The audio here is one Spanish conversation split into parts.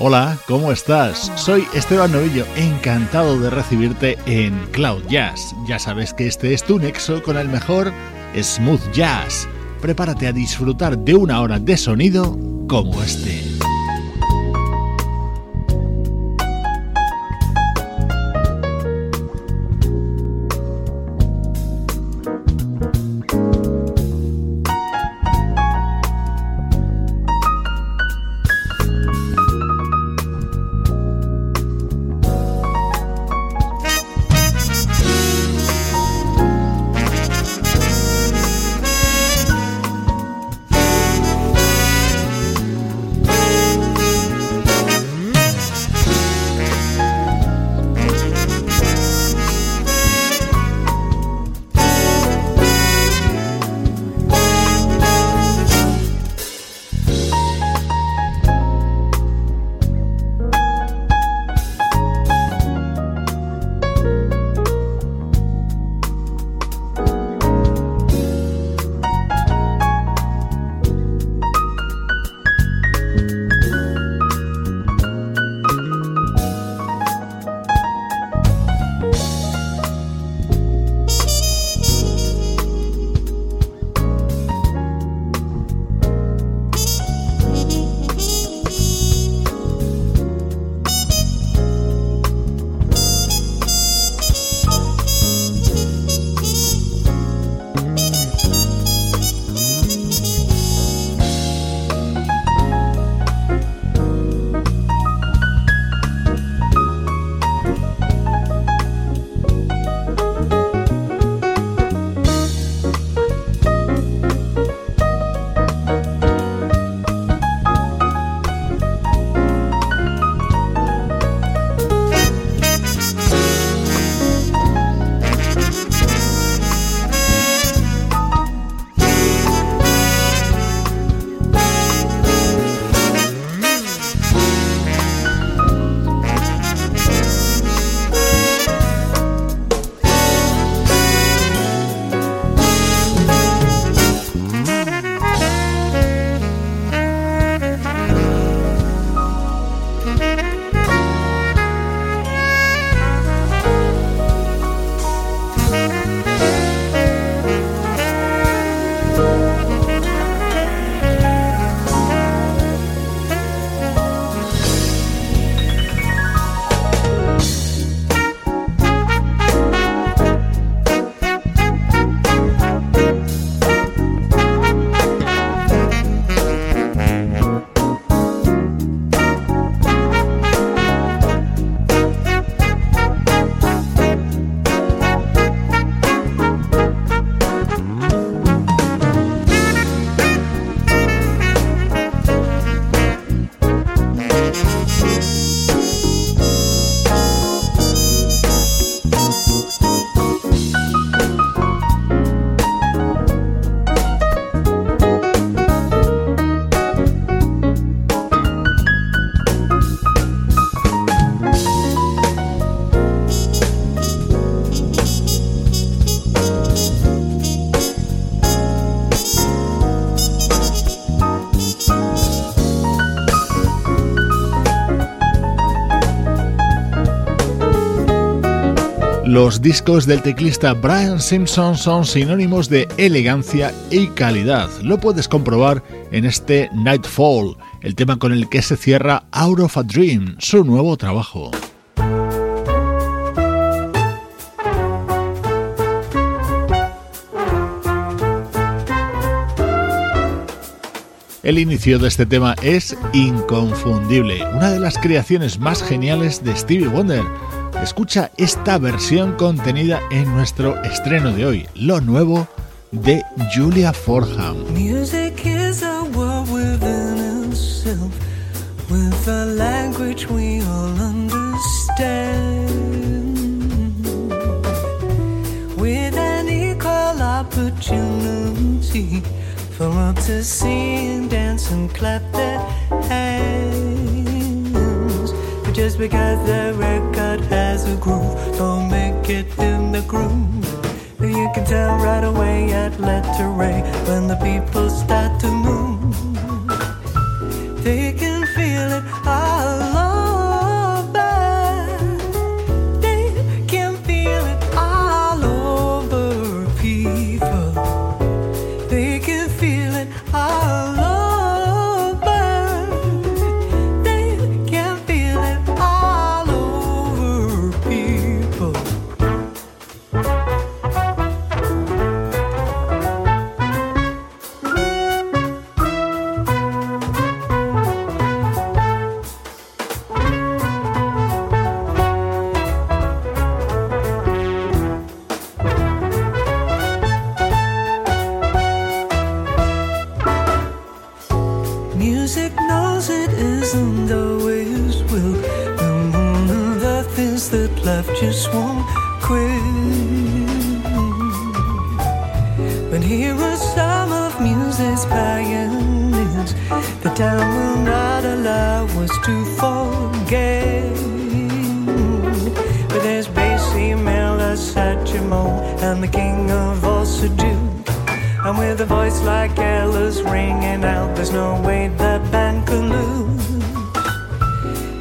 Hola, ¿cómo estás? Soy Esteban Novillo, encantado de recibirte en Cloud Jazz. Ya sabes que este es tu nexo con el mejor smooth jazz. Prepárate a disfrutar de una hora de sonido como este. Los discos del teclista Brian Simpson son sinónimos de elegancia y calidad. Lo puedes comprobar en este Nightfall, el tema con el que se cierra Out of a Dream, su nuevo trabajo. El inicio de este tema es inconfundible, una de las creaciones más geniales de Stevie Wonder Escucha esta versión contenida en nuestro estreno de hoy, lo nuevo de Julia Forham. Music is a world within itself, with a language we all understand. With an equal opportunity for all to sing, dance, and clap their hands. Just because the record has a groove, don't make it in the groove. You can tell right away at letter A when the people start to move.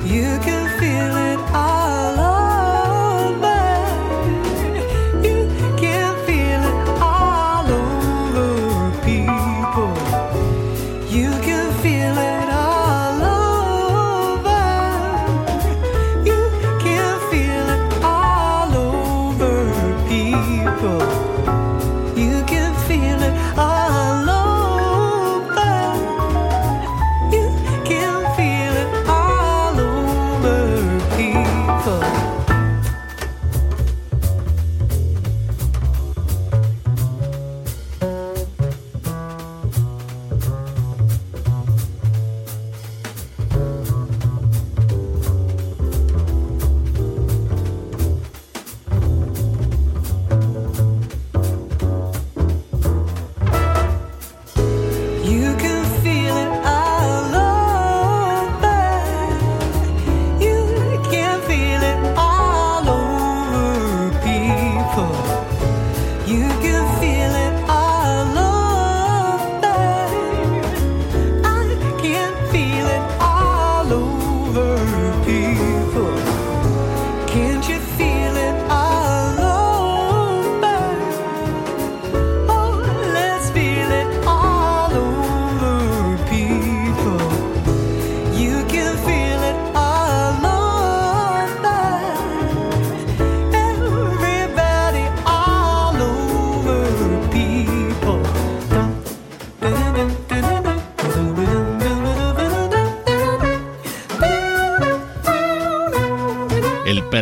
You can feel it.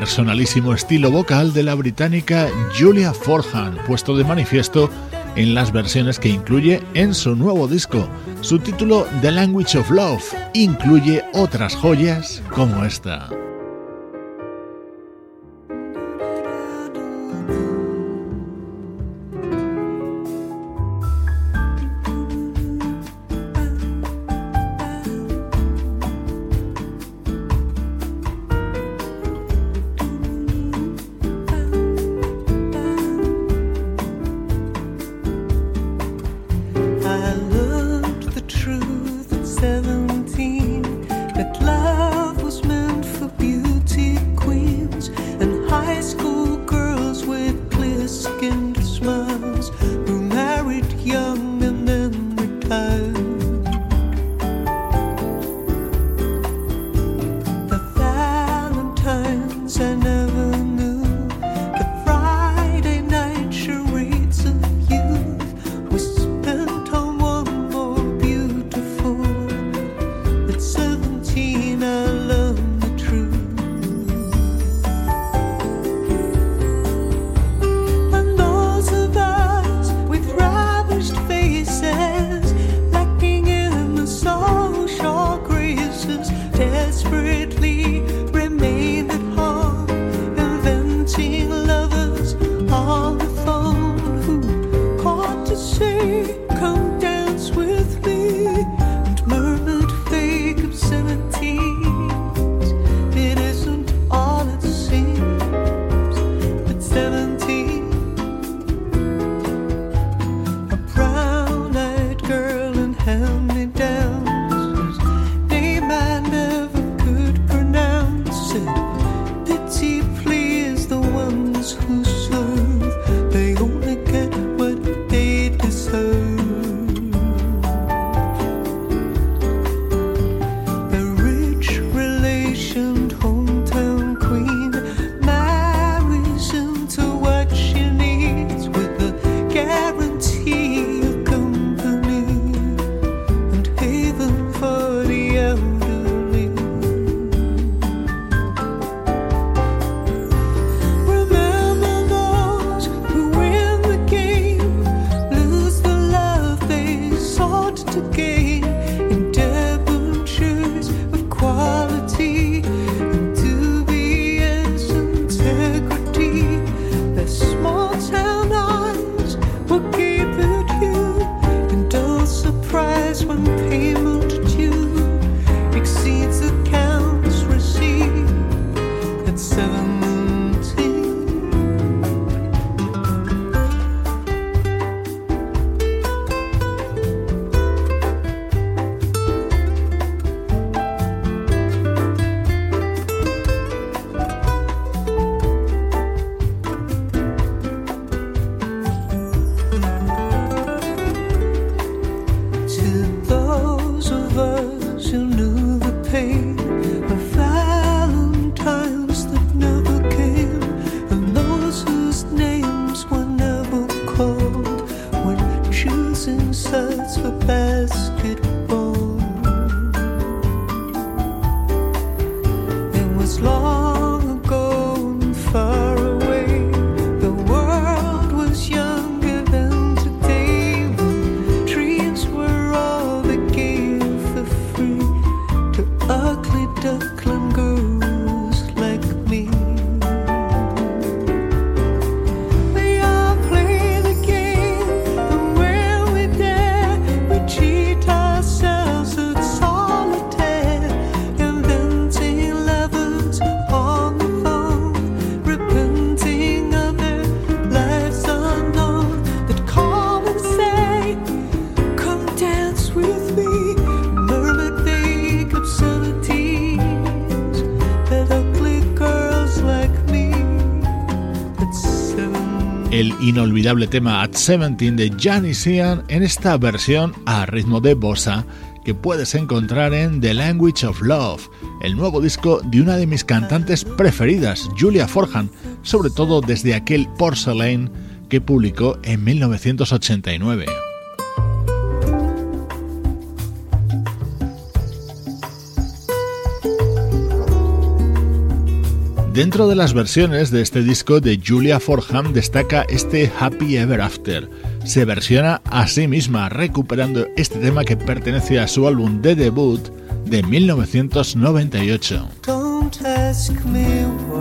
Personalísimo estilo vocal de la británica Julia Forhan, puesto de manifiesto en las versiones que incluye en su nuevo disco. Su título The Language of Love incluye otras joyas como esta. Inolvidable tema At 17 de Johnny Sian en esta versión a ritmo de bossa que puedes encontrar en The Language of Love, el nuevo disco de una de mis cantantes preferidas, Julia Forhan, sobre todo desde aquel Porcelain que publicó en 1989. Dentro de las versiones de este disco de Julia Forham destaca este Happy Ever After. Se versiona a sí misma, recuperando este tema que pertenece a su álbum de debut de 1998. happy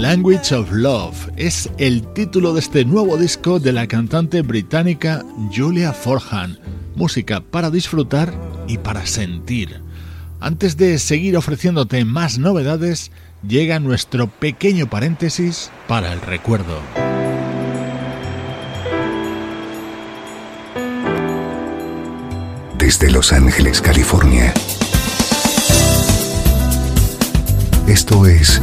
Language of Love es el título de este nuevo disco de la cantante británica Julia Forhan. Música para disfrutar y para sentir. Antes de seguir ofreciéndote más novedades, llega nuestro pequeño paréntesis para el recuerdo. Desde Los Ángeles, California. Esto es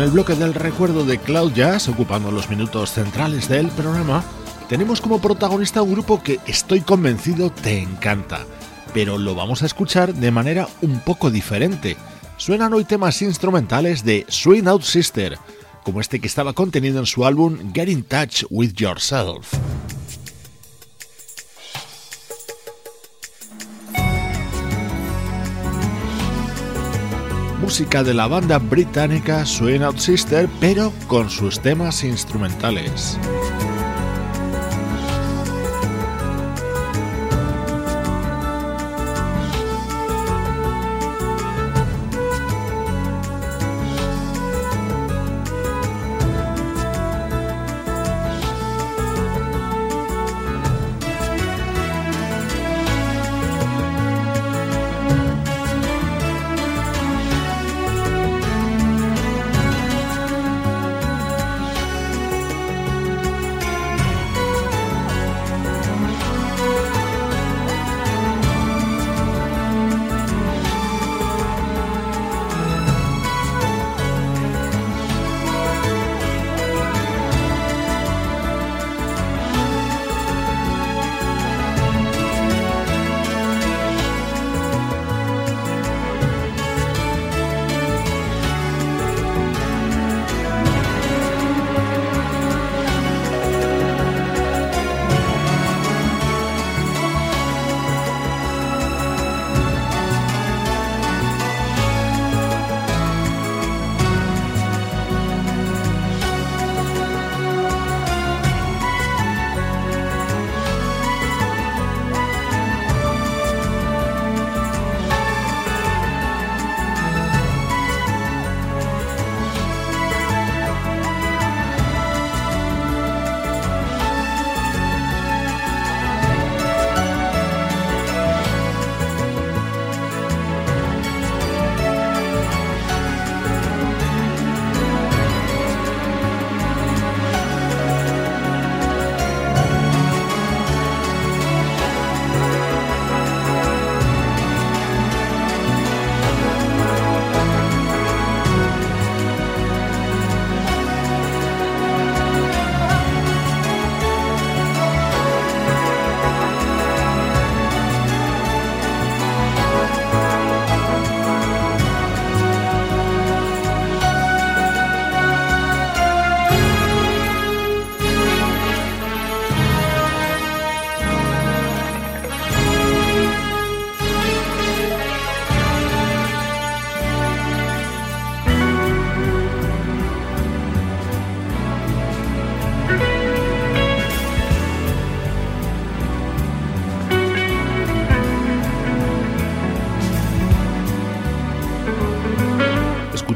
En el bloque del recuerdo de Cloud ocupando los minutos centrales del programa, tenemos como protagonista un grupo que estoy convencido te encanta, pero lo vamos a escuchar de manera un poco diferente. Suenan hoy temas instrumentales de Swing Out Sister, como este que estaba contenido en su álbum Get in Touch with Yourself. Música de la banda británica Swing Out Sister, pero con sus temas instrumentales.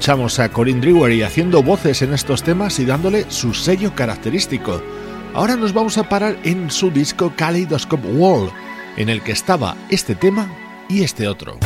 Escuchamos a Corinne Drewery haciendo voces en estos temas y dándole su sello característico. Ahora nos vamos a parar en su disco Kaleidoscope Wall, en el que estaba este tema y este otro.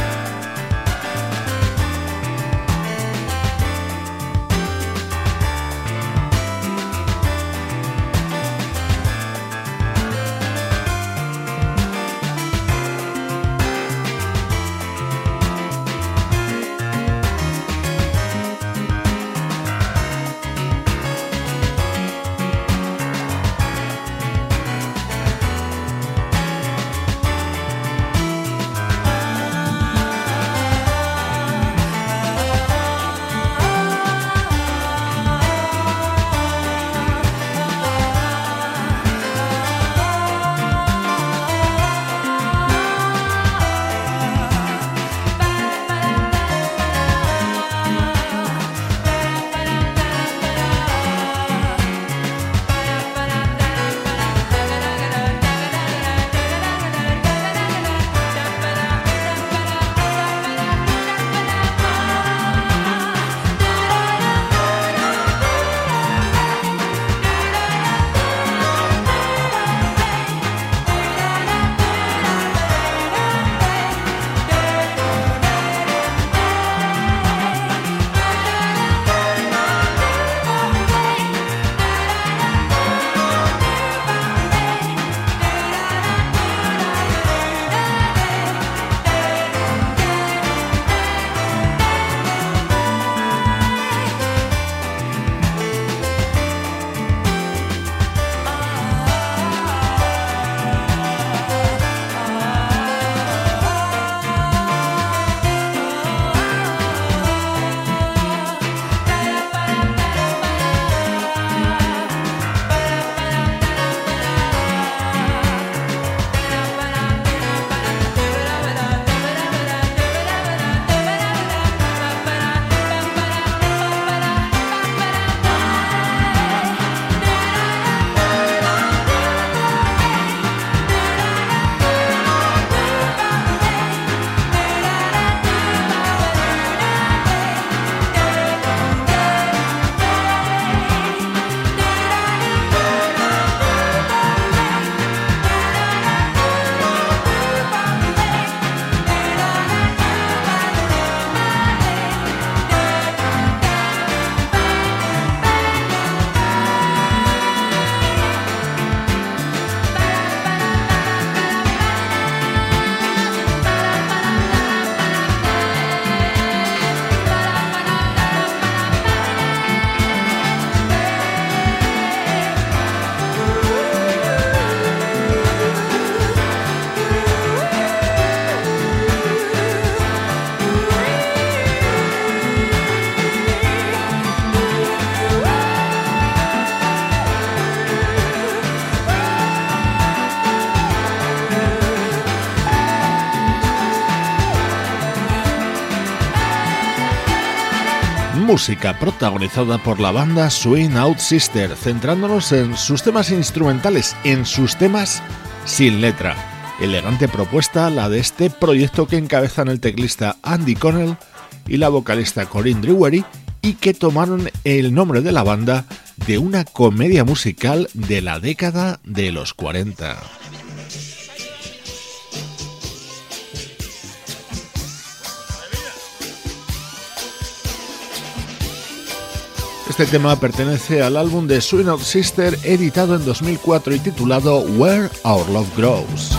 Música protagonizada por la banda Swing Out Sister, centrándonos en sus temas instrumentales, en sus temas sin letra. Elegante propuesta la de este proyecto que encabezan el teclista Andy Connell y la vocalista Corinne Drewery y que tomaron el nombre de la banda de una comedia musical de la década de los 40. Este tema pertenece al álbum de Swing Sister editado en 2004 y titulado Where Our Love Grows.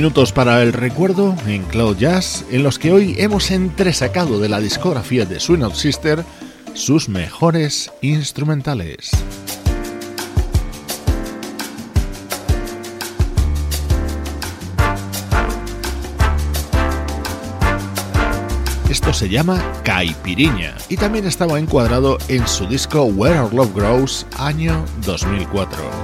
Minutos para el recuerdo en Cloud Jazz, en los que hoy hemos entresacado de la discografía de Swing Out Sister sus mejores instrumentales. Esto se llama Caipiriña y también estaba encuadrado en su disco Where Our Love Grows año 2004.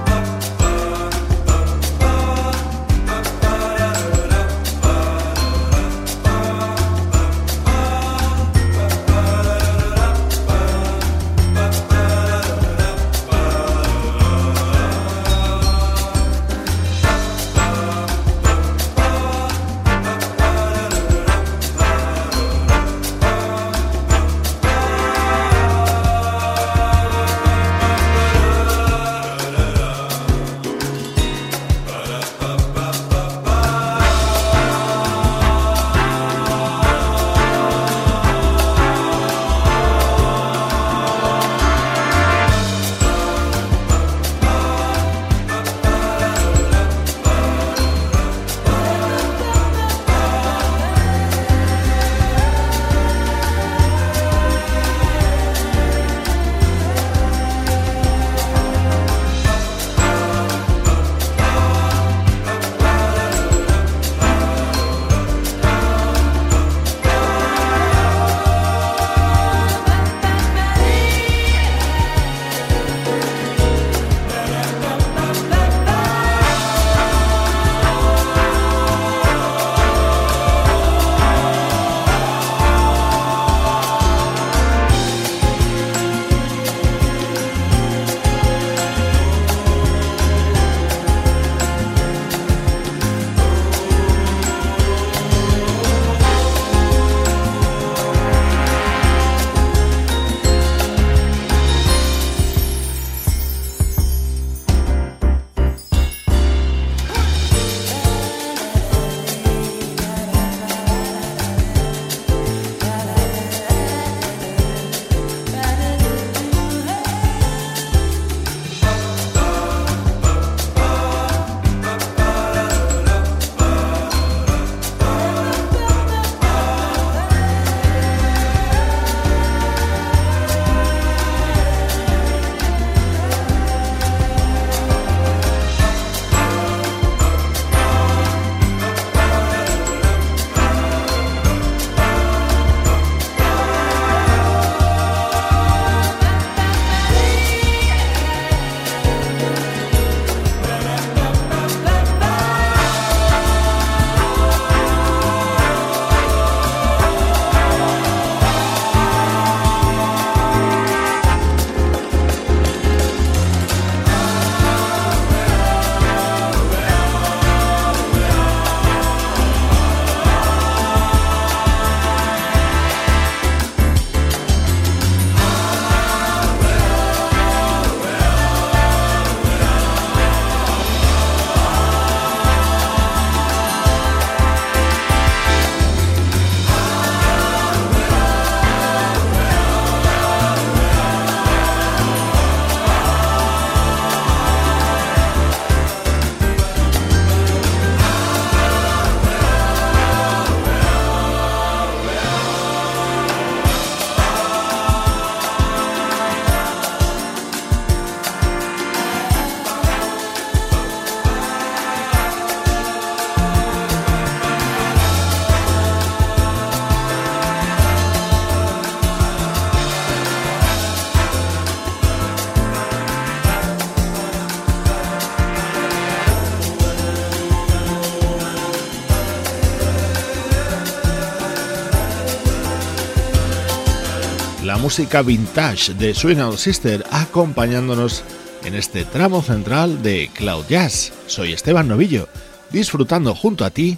Música vintage de Swing Sister acompañándonos en este tramo central de Cloud Jazz. Soy Esteban Novillo, disfrutando junto a ti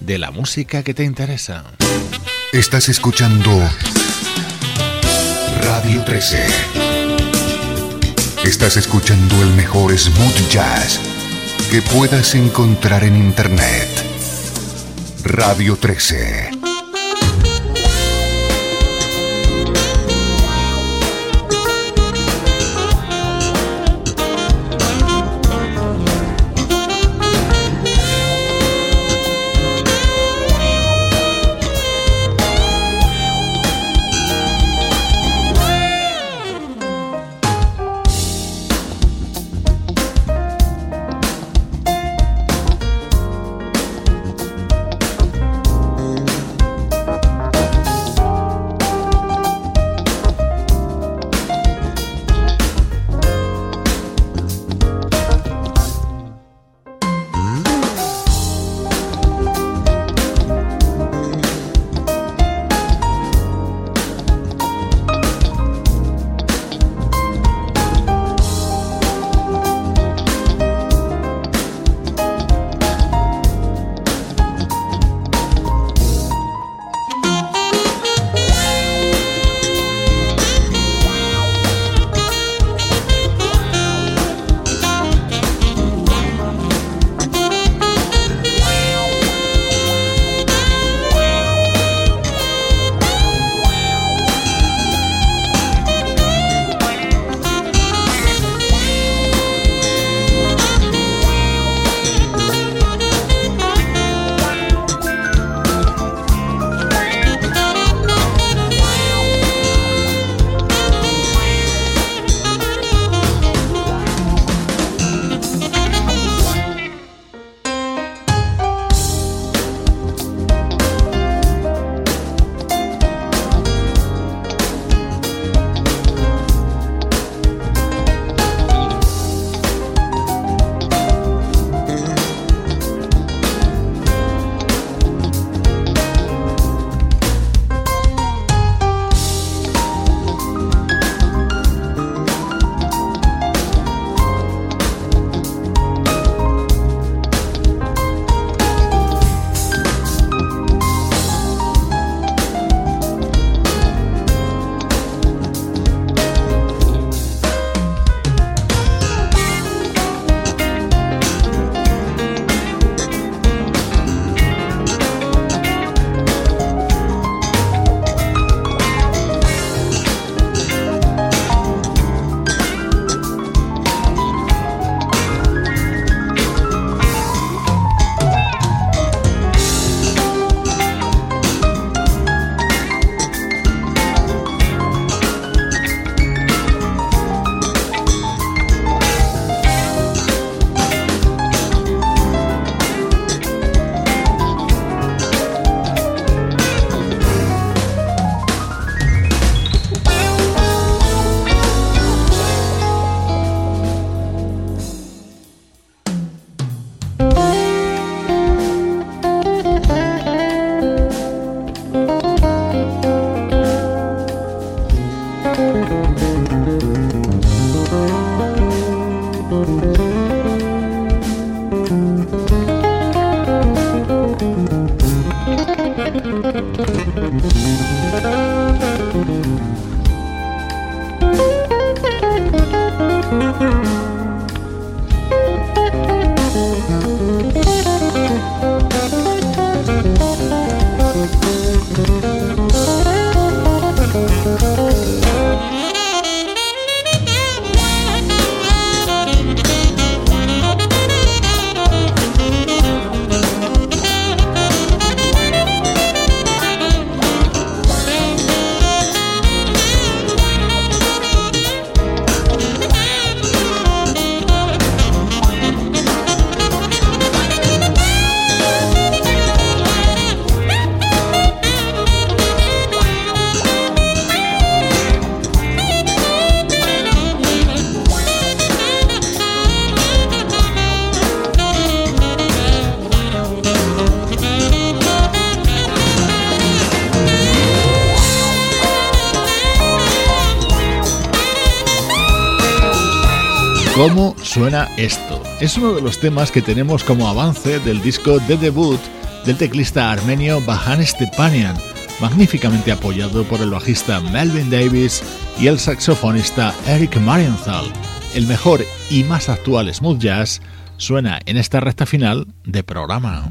de la música que te interesa. Estás escuchando Radio 13. Estás escuchando el mejor smooth jazz que puedas encontrar en Internet. Radio 13. Suena esto? Es uno de los temas que tenemos como avance del disco de debut del teclista armenio Bahan Stepanian, magníficamente apoyado por el bajista Melvin Davis y el saxofonista Eric Marienthal. El mejor y más actual smooth jazz suena en esta recta final de programa.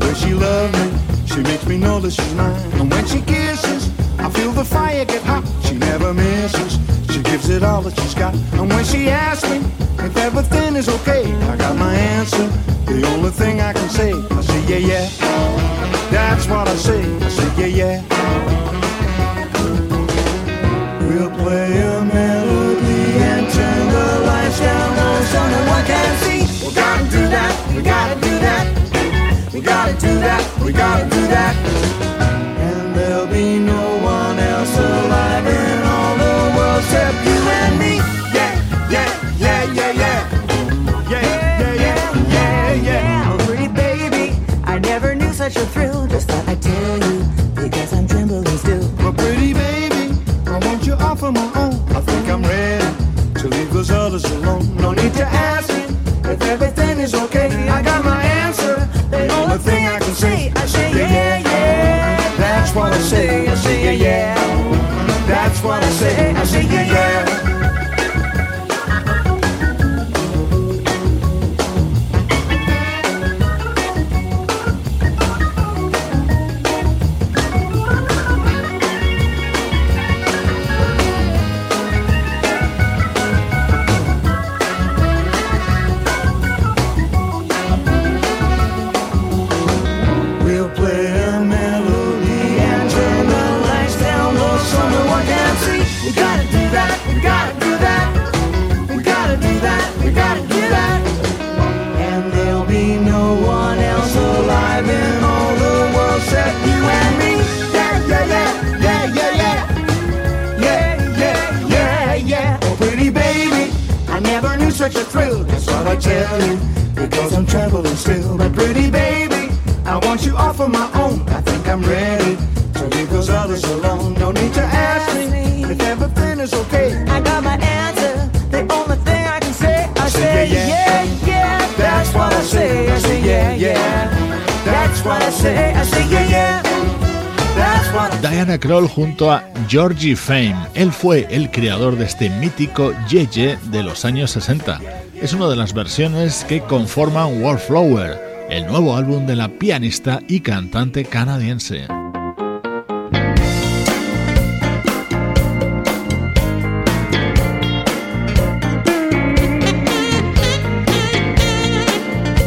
Way she loves me, she makes me know that she's mine. And when she kisses, I feel the fire get hot. She never misses. She gives it all that she's got. And when she asks me if everything is okay, I got my answer. The only thing I can say, I say, yeah, yeah. That's what I say. I say, yeah, yeah. We'll play a melody and turn the lights down low so no one can see. We gotta do that. We gotta do do that. We gotta do that. And there'll be no one else alive in all the world except you and me. Yeah, yeah, yeah, yeah, yeah. Yeah, yeah, yeah, yeah, yeah. Oh, pretty baby, I never knew such a thrill. Just thought I'd tell you because I'm trembling still. My pretty baby, I want you off of my own. I think I'm ready to leave those others alone. No need to ask yeah, yeah. That's what I say. I say yeah, yeah. Tell you, because I'm traveling still. But pretty baby, I want you off of my own. I think I'm ready to leave those others alone. No need to ask me if everything is okay. I got my answer. The only thing I can say, I Say say yeah, yeah, yeah. yeah. That's what I say. I say yeah, yeah. That's what I say. I say yeah, yeah. Diana Kroll junto a Georgie Fame. Él fue el creador de este mítico Yeye de los años 60. Es una de las versiones que conforman Wallflower, el nuevo álbum de la pianista y cantante canadiense.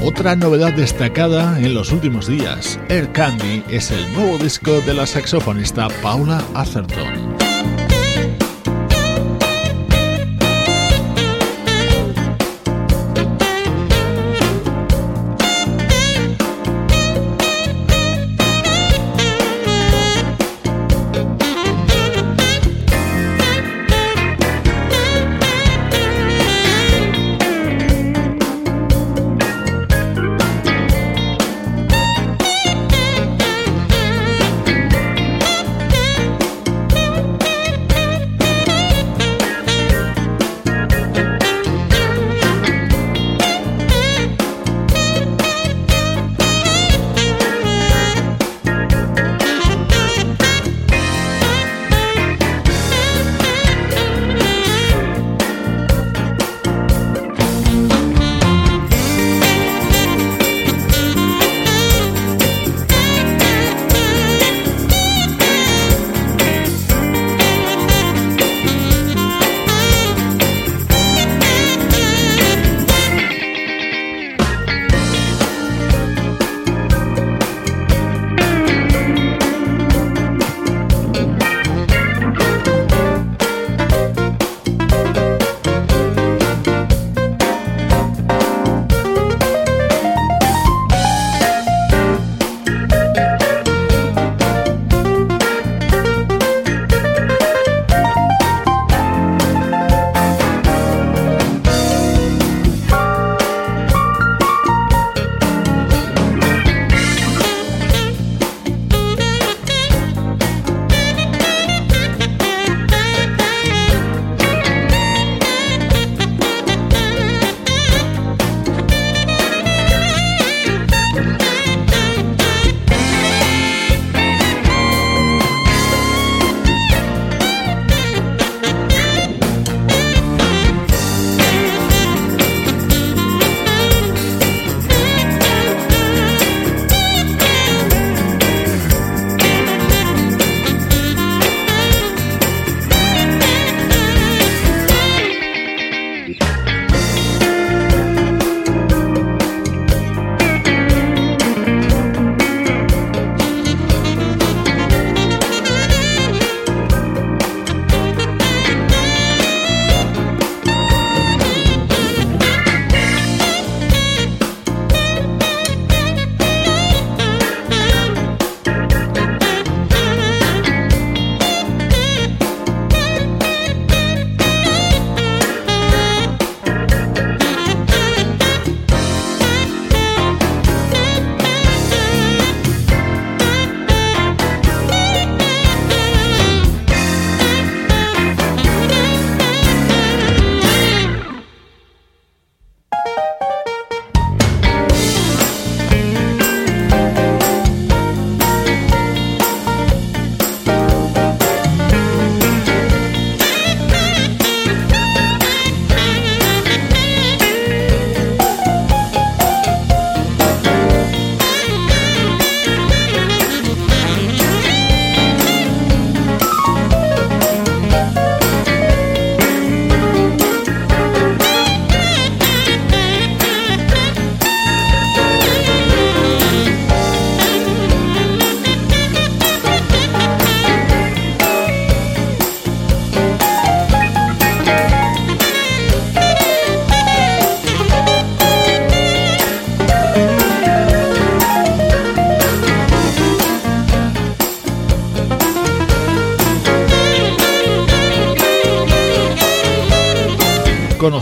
Otra novedad destacada en los últimos días, Air Candy es el nuevo disco de la saxofonista Paula Atherton.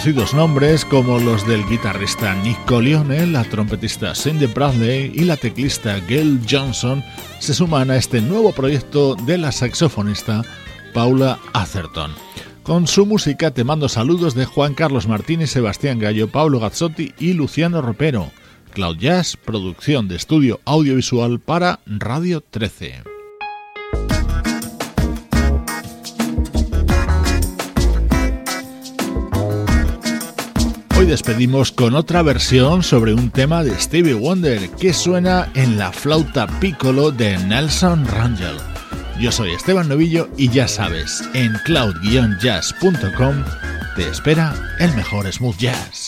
Conocidos nombres como los del guitarrista Nick Colione, la trompetista Cindy Bradley y la teclista Gail Johnson se suman a este nuevo proyecto de la saxofonista Paula Atherton. Con su música te mando saludos de Juan Carlos Martínez, Sebastián Gallo, Pablo Gazzotti y Luciano Ropero. Cloud Jazz, producción de estudio audiovisual para Radio 13. Despedimos con otra versión sobre un tema de Stevie Wonder que suena en la flauta piccolo de Nelson Rangel. Yo soy Esteban Novillo y ya sabes, en cloud-jazz.com te espera el mejor smooth jazz.